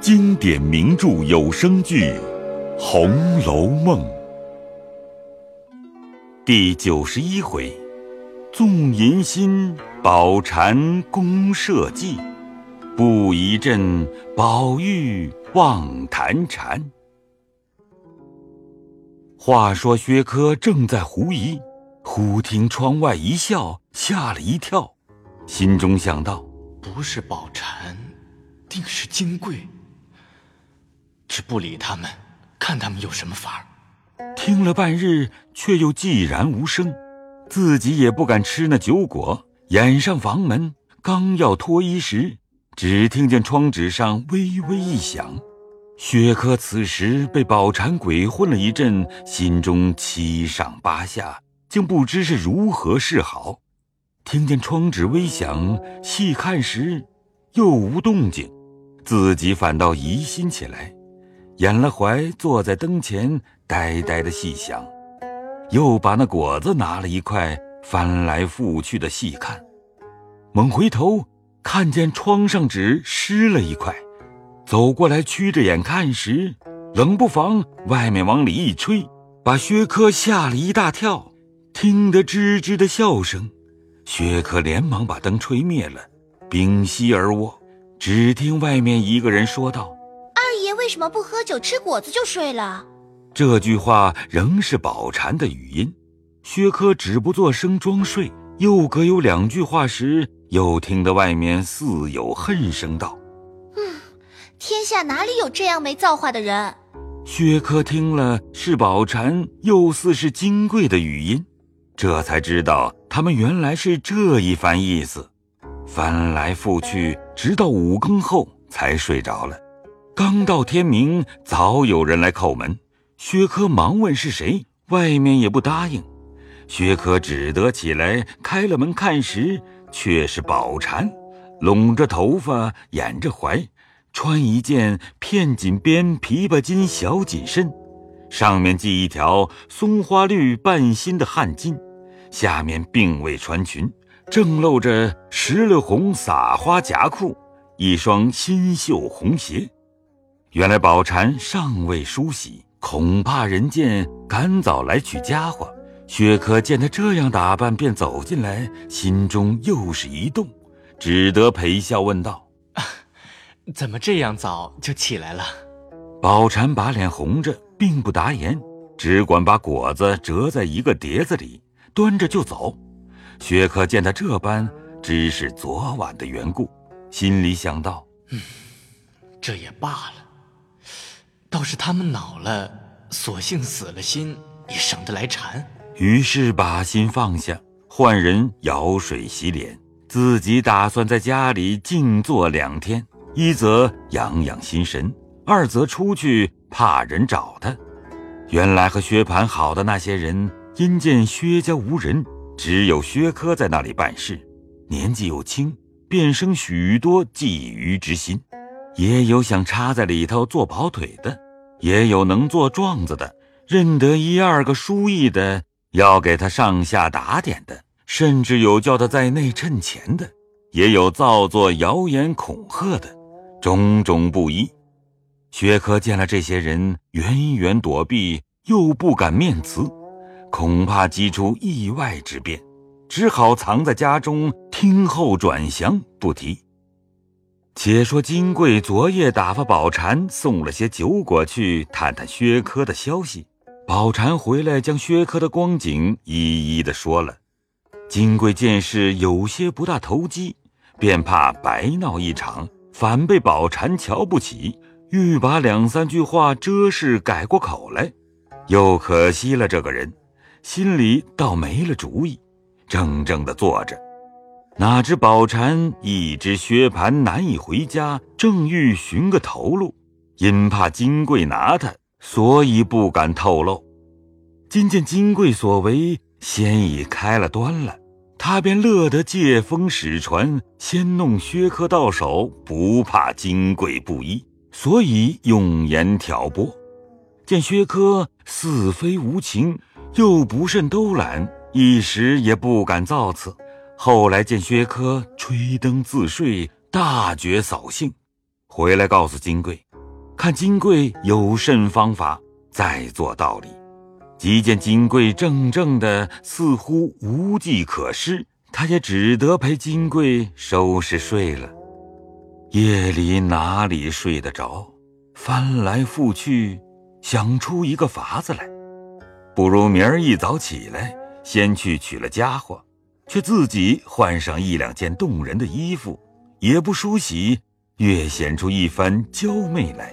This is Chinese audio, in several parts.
经典名著有声剧《红楼梦》第九十一回：纵淫心，宝蟾宫社稷；不一阵，宝玉望谈禅。话说薛科正在狐疑，忽听窗外一笑，吓了一跳，心中想到：不是宝蟾，定是金桂。只不理他们，看他们有什么法儿。听了半日，却又寂然无声，自己也不敢吃那酒果，掩上房门，刚要脱衣时，只听见窗纸上微微一响。薛科此时被宝蟾鬼混了一阵，心中七上八下，竟不知是如何是好。听见窗纸微响，细看时，又无动静，自己反倒疑心起来。掩了怀，坐在灯前，呆呆的细想，又把那果子拿了一块，翻来覆去的细看。猛回头，看见窗上纸湿了一块，走过来，曲着眼看时，冷不防外面往里一吹，把薛科吓了一大跳，听得吱吱的笑声。薛科连忙把灯吹灭了，屏息而卧，只听外面一个人说道。为什么不喝酒吃果子就睡了？这句话仍是宝蟾的语音。薛科止不作声装睡，又隔有两句话时，又听得外面似有恨声道：“嗯，天下哪里有这样没造化的人？”薛科听了是宝蟾，又似是金贵的语音，这才知道他们原来是这一番意思。翻来覆去，直到五更后才睡着了。刚到天明，早有人来叩门。薛科忙问是谁，外面也不答应。薛科只得起来开了门看时，却是宝蟾，拢着头发，掩着怀，穿一件片锦边琵琶襟小紧身，上面系一条松花绿半新的汗巾，下面并未穿裙，正露着石榴红撒花夹裤，一双新绣红鞋。原来宝蟾尚未梳洗，恐怕人见，赶早来取家伙。薛科见他这样打扮，便走进来，心中又是一动，只得陪笑问道：“ 怎么这样早就起来了？”宝蟾把脸红着，并不答言，只管把果子折在一个碟子里，端着就走。薛科见他这般，只是昨晚的缘故，心里想到：“嗯，这也罢了。”倒是他们恼了，索性死了心，也省得来缠。于是把心放下，换人舀水洗脸，自己打算在家里静坐两天，一则养养心神，二则出去怕人找他。原来和薛蟠好的那些人，因见薛家无人，只有薛科在那里办事，年纪又轻，便生许多觊觎之心。也有想插在里头做跑腿的，也有能做状子的，认得一二个书艺的，要给他上下打点的，甚至有叫他在内趁钱的，也有造作谣言恐吓的，种种不一。薛科见了这些人，远远躲避，又不敢面辞，恐怕激出意外之变，只好藏在家中，听候转详，不提。且说金贵昨夜打发宝蟾送了些酒果去探探薛科的消息，宝蟾回来将薛科的光景一一的说了。金贵见事有些不大投机，便怕白闹一场，反被宝蟾瞧不起，欲把两三句话遮饰改过口来，又可惜了这个人，心里倒没了主意，怔怔的坐着。哪知宝蟾一知薛蟠难以回家，正欲寻个头路，因怕金贵拿他，所以不敢透露。今见金贵所为，先已开了端了，他便乐得借风使船，先弄薛科到手，不怕金贵不依，所以用言挑拨。见薛科似非无情，又不甚兜揽，一时也不敢造次。后来见薛科吹灯自睡，大觉扫兴，回来告诉金贵，看金贵有甚方法，再做道理。即见金贵怔怔的，似乎无计可施，他也只得陪金贵收拾睡了。夜里哪里睡得着？翻来覆去，想出一个法子来，不如明儿一早起来，先去取了家伙，却自己换上一两件动人的衣服，也不梳洗，越显出一番娇媚来。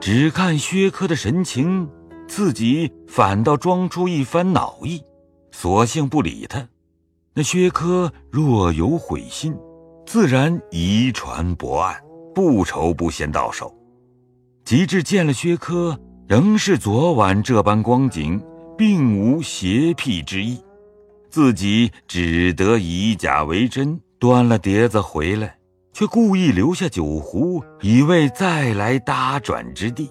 只看薛科的神情，自己反倒装出一番恼意，索性不理他。那薛科若有悔心。自然遗传博案，不愁不先到手。及至见了薛科，仍是昨晚这般光景，并无邪僻之意，自己只得以假为真，端了碟子回来，却故意留下酒壶，以为再来搭转之地。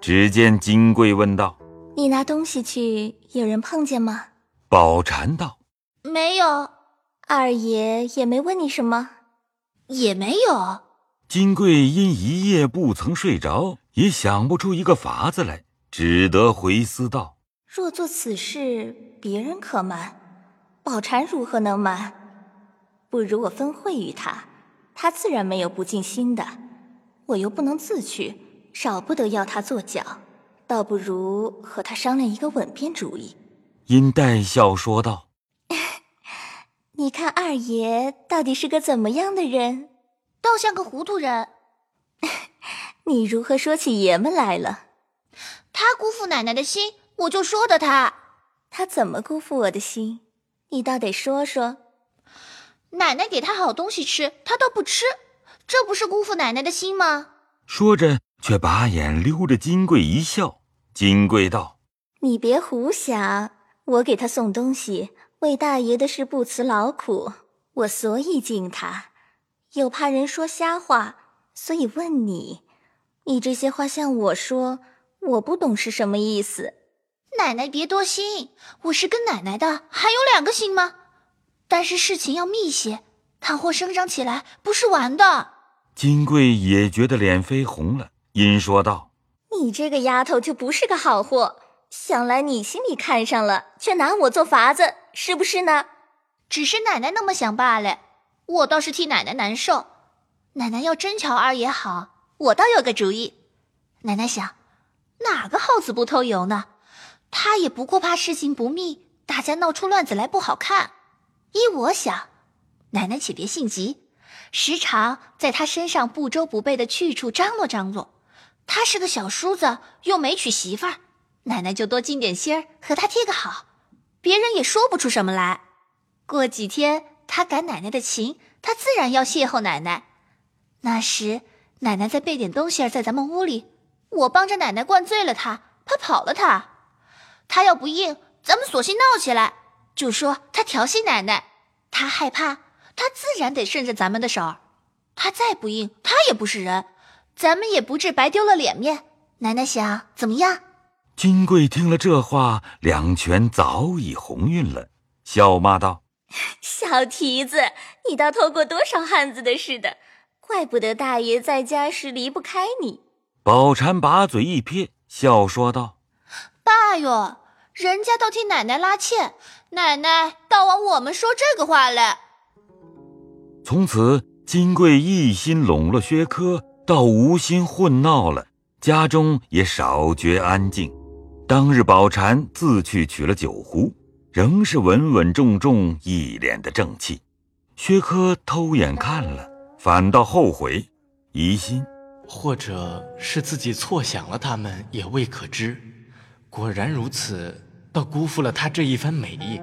只见金贵问道：“你拿东西去，有人碰见吗？”宝蟾道：“没有。”二爷也没问你什么。也没有。金贵因一夜不曾睡着，也想不出一个法子来，只得回思道：“若做此事，别人可瞒，宝蟾如何能瞒？不如我分惠于他，他自然没有不尽心的。我又不能自去，少不得要他做脚，倒不如和他商量一个稳便主意。”因带笑说道。你看二爷到底是个怎么样的人？倒像个糊涂人。你如何说起爷们来了？他辜负奶奶的心，我就说的他。他怎么辜负我的心？你倒得说说。奶奶给他好东西吃，他倒不吃，这不是辜负奶奶的心吗？说着，却把眼溜着金贵一笑。金贵道：“你别胡想，我给他送东西。”为大爷的事不辞劳苦，我所以敬他，又怕人说瞎话，所以问你。你这些话向我说，我不懂是什么意思。奶奶别多心，我是跟奶奶的，还有两个心吗？但是事情要密些，倘或生长起来，不是玩的。金贵也觉得脸绯红了，因说道：“你这个丫头就不是个好货。”想来你心里看上了，却拿我做法子，是不是呢？只是奶奶那么想罢了。我倒是替奶奶难受。奶奶要真瞧二爷好，我倒有个主意。奶奶想，哪个耗子不偷油呢？他也不过怕事情不密，大家闹出乱子来不好看。依我想，奶奶且别性急，时常在他身上不周不备的去处张罗张罗。他是个小叔子，又没娶媳妇儿。奶奶就多尽点心儿，和他贴个好，别人也说不出什么来。过几天他赶奶奶的情，他自然要邂逅奶奶。那时奶奶再备点东西儿在咱们屋里，我帮着奶奶灌醉了他，怕跑了他。他要不应，咱们索性闹起来，就说他调戏奶奶。他害怕，他自然得顺着咱们的手儿。他再不应，他也不是人，咱们也不至白丢了脸面。奶奶想怎么样？金贵听了这话，两拳早已红晕了，笑骂道：“ 小蹄子，你倒偷过多少汉子的似的，怪不得大爷在家时离不开你。”宝蟾把嘴一撇，笑说道：“爸哟，人家倒替奶奶拉纤，奶奶倒往我们说这个话嘞。”从此，金贵一心笼络薛科，倒无心混闹了，家中也少觉安静。当日，宝蟾自去取了酒壶，仍是稳稳重重，一脸的正气。薛科偷眼看了，反倒后悔，疑心，或者是自己错想了他们，也未可知。果然如此，倒辜负了他这一番美意，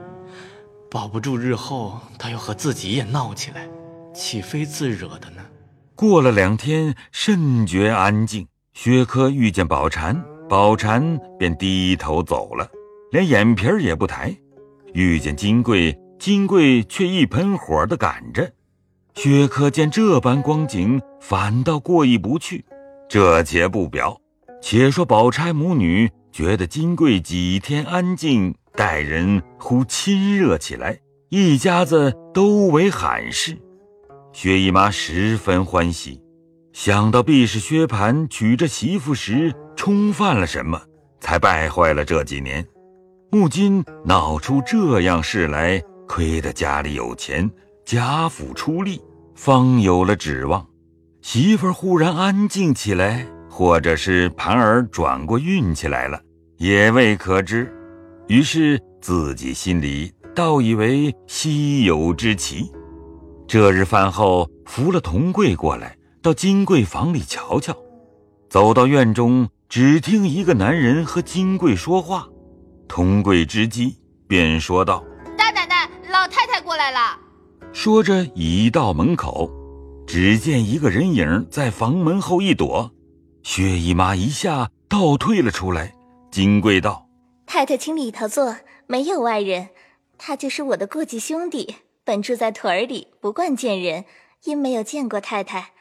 保不住日后他要和自己也闹起来，岂非自惹的呢？过了两天，甚觉安静。薛科遇见宝蟾。宝蟾便低头走了，连眼皮儿也不抬。遇见金贵，金贵却一喷火的赶着。薛科见这般光景，反倒过意不去。这且不表，且说宝钗母女觉得金贵几天安静，待人忽亲热起来，一家子都为罕事。薛姨妈十分欢喜。想到必是薛蟠娶这媳妇时冲犯了什么，才败坏了这几年。木今闹出这样事来，亏得家里有钱，贾府出力，方有了指望。媳妇儿忽然安静起来，或者是盘儿转过运气来了，也未可知。于是自己心里倒以为稀有之奇。这日饭后，扶了童贵过来，到金贵房里瞧瞧。走到院中，只听一个男人和金贵说话。童贵之机，便说道：“大奶奶，老太太过来了。”说着已到门口，只见一个人影在房门后一躲，薛姨妈一下倒退了出来。金贵道：“太太，请里头坐，没有外人。他就是我的过继兄弟，本住在屯儿里，不惯见人，因没有见过太太，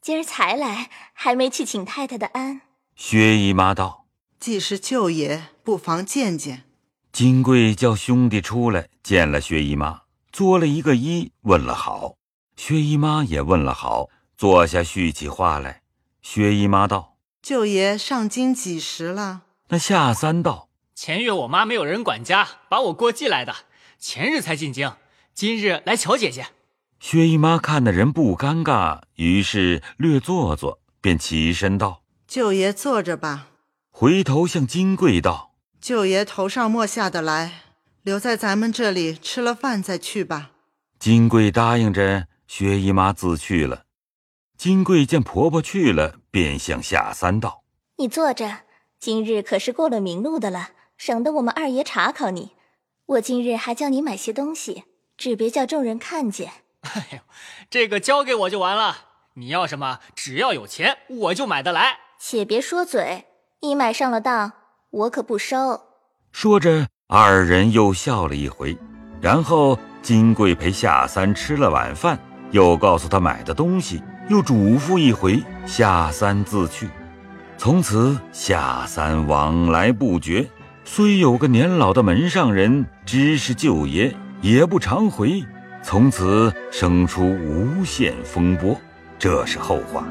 今儿才来，还没去请太太的安。”薛姨妈道。既是舅爷，不妨见见。金贵叫兄弟出来见了薛姨妈，作了一个揖，问了好。薛姨妈也问了好，坐下叙起话来。薛姨妈道：“舅爷上京几时了？”那夏三道：“前月我妈没有人管家，把我过继来的，前日才进京，今日来瞧姐姐。”薛姨妈看的人不尴尬，于是略坐坐，便起身道：“舅爷坐着吧。”回头向金贵道：“舅爷头上莫下的来，留在咱们这里吃了饭再去吧。”金贵答应着，薛姨妈自去了。金贵见婆婆去了，便向下三道：“你坐着，今日可是过了明路的了，省得我们二爷查考你。我今日还叫你买些东西，只别叫众人看见。”哎呦，这个交给我就完了。你要什么，只要有钱，我就买得来。且别说嘴。你买上了当，我可不收。说着，二人又笑了一回，然后金贵陪夏三吃了晚饭，又告诉他买的东西，又嘱咐一回，下三自去。从此下三往来不绝，虽有个年老的门上人知是舅爷，也不常回。从此生出无限风波，这是后话，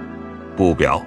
不表。